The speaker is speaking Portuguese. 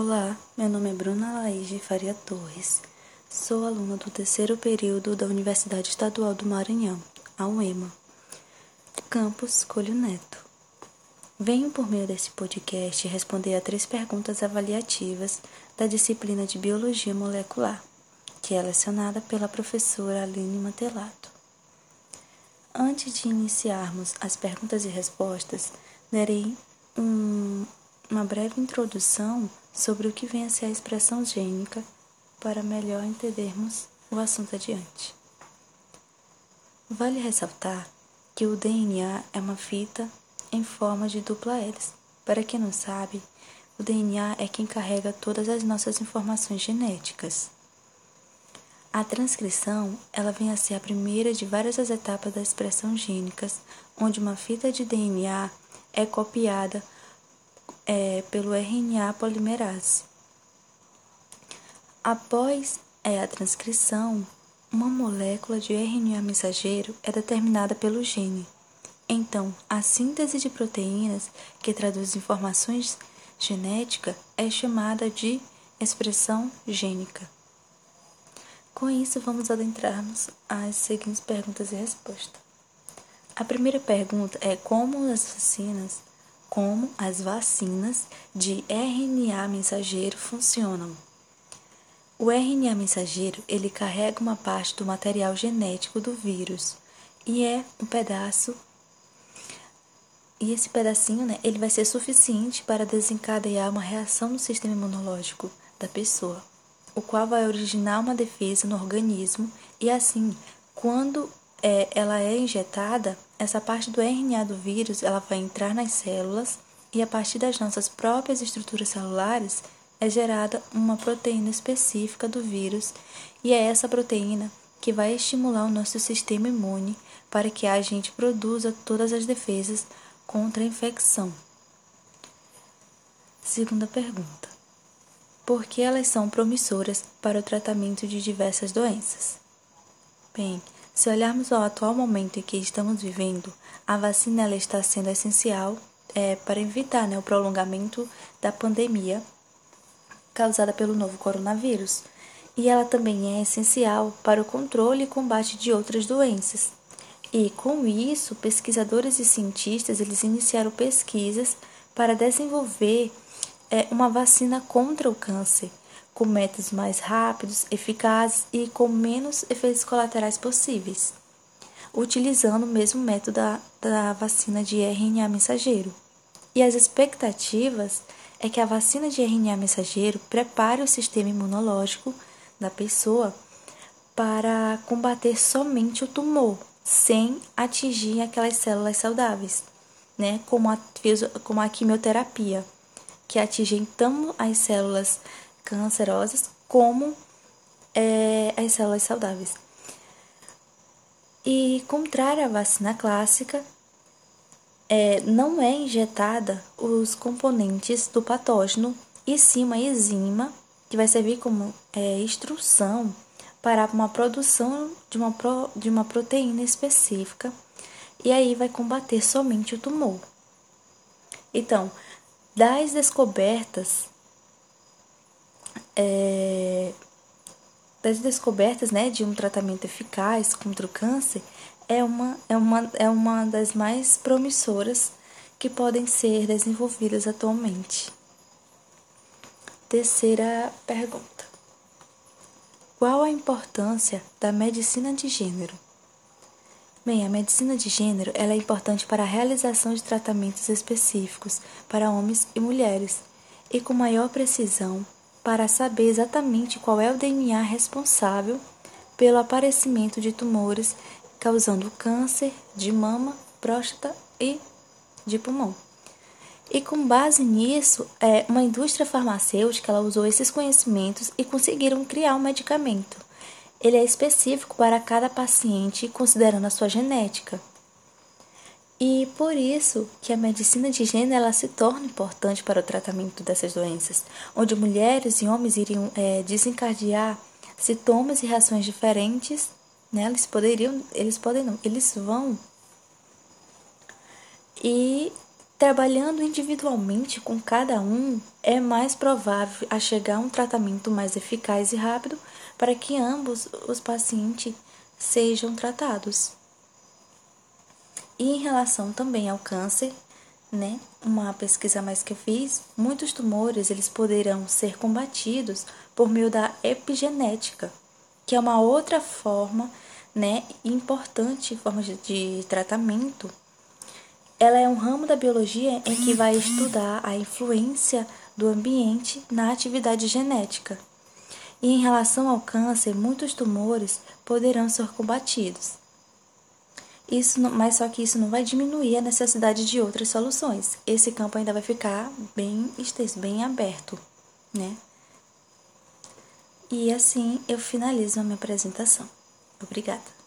Olá, meu nome é Bruna Laís de Faria Torres. Sou aluna do terceiro período da Universidade Estadual do Maranhão, a UEMA, campus Colho Neto. Venho por meio desse podcast responder a três perguntas avaliativas da disciplina de Biologia Molecular, que é lecionada pela professora Aline Mantelato. Antes de iniciarmos as perguntas e respostas, darei um, uma breve introdução sobre o que vem a ser a expressão gênica para melhor entendermos o assunto adiante. Vale ressaltar que o DNA é uma fita em forma de dupla hélice. Para quem não sabe, o DNA é quem carrega todas as nossas informações genéticas. A transcrição, ela vem a ser a primeira de várias etapas da expressão gênicas, onde uma fita de DNA é copiada é, pelo RNA polimerase. Após é, a transcrição, uma molécula de RNA mensageiro é determinada pelo gene. Então, a síntese de proteínas que traduz informações genéticas é chamada de expressão gênica. Com isso, vamos adentrarmos às seguintes perguntas e respostas. A primeira pergunta é como as vacinas como as vacinas de RNA mensageiro funcionam. O RNA mensageiro, ele carrega uma parte do material genético do vírus e é um pedaço e esse pedacinho, né, ele vai ser suficiente para desencadear uma reação no sistema imunológico da pessoa, o qual vai originar uma defesa no organismo e assim, quando é, ela é injetada, essa parte do RNA do vírus ela vai entrar nas células e a partir das nossas próprias estruturas celulares é gerada uma proteína específica do vírus e é essa proteína que vai estimular o nosso sistema imune para que a gente produza todas as defesas contra a infecção. Segunda pergunta: Por que elas são promissoras para o tratamento de diversas doenças? Bem, se olharmos ao atual momento em que estamos vivendo, a vacina ela está sendo essencial é, para evitar né, o prolongamento da pandemia causada pelo novo coronavírus. E ela também é essencial para o controle e combate de outras doenças. E com isso, pesquisadores e cientistas eles iniciaram pesquisas para desenvolver é, uma vacina contra o câncer com métodos mais rápidos, eficazes e com menos efeitos colaterais possíveis, utilizando o mesmo método da, da vacina de RNA mensageiro. E as expectativas é que a vacina de RNA mensageiro prepare o sistema imunológico da pessoa para combater somente o tumor, sem atingir aquelas células saudáveis, né? como, a, como a quimioterapia, que atinge tanto as células cancerosas como é, as células saudáveis. E contrário à vacina clássica, é, não é injetada os componentes do patógeno e sim uma enzima que vai servir como é, instrução para uma produção de uma, pro, de uma proteína específica e aí vai combater somente o tumor. Então, das descobertas é, das descobertas né, de um tratamento eficaz contra o câncer é uma, é, uma, é uma das mais promissoras que podem ser desenvolvidas atualmente. Terceira pergunta: Qual a importância da medicina de gênero? Bem, a medicina de gênero ela é importante para a realização de tratamentos específicos para homens e mulheres e com maior precisão para saber exatamente qual é o DNA responsável pelo aparecimento de tumores causando câncer de mama, próstata e de pulmão. E com base nisso, é, uma indústria farmacêutica ela usou esses conhecimentos e conseguiram criar um medicamento. Ele é específico para cada paciente, considerando a sua genética. E por isso que a medicina de gênero ela se torna importante para o tratamento dessas doenças, onde mulheres e homens iriam é, desencadear sintomas e reações diferentes, né? Eles poderiam, eles podem não, eles vão e Trabalhando individualmente com cada um, é mais provável a chegar a um tratamento mais eficaz e rápido para que ambos os pacientes sejam tratados. E em relação também ao câncer, né, uma pesquisa mais que eu fiz, muitos tumores eles poderão ser combatidos por meio da epigenética, que é uma outra forma, né, importante forma de, de tratamento ela é um ramo da biologia em que vai estudar a influência do ambiente na atividade genética. E em relação ao câncer, muitos tumores poderão ser combatidos. Isso, mas só que isso não vai diminuir a necessidade de outras soluções. Esse campo ainda vai ficar bem extenso, bem aberto, né? E assim eu finalizo a minha apresentação. Obrigada.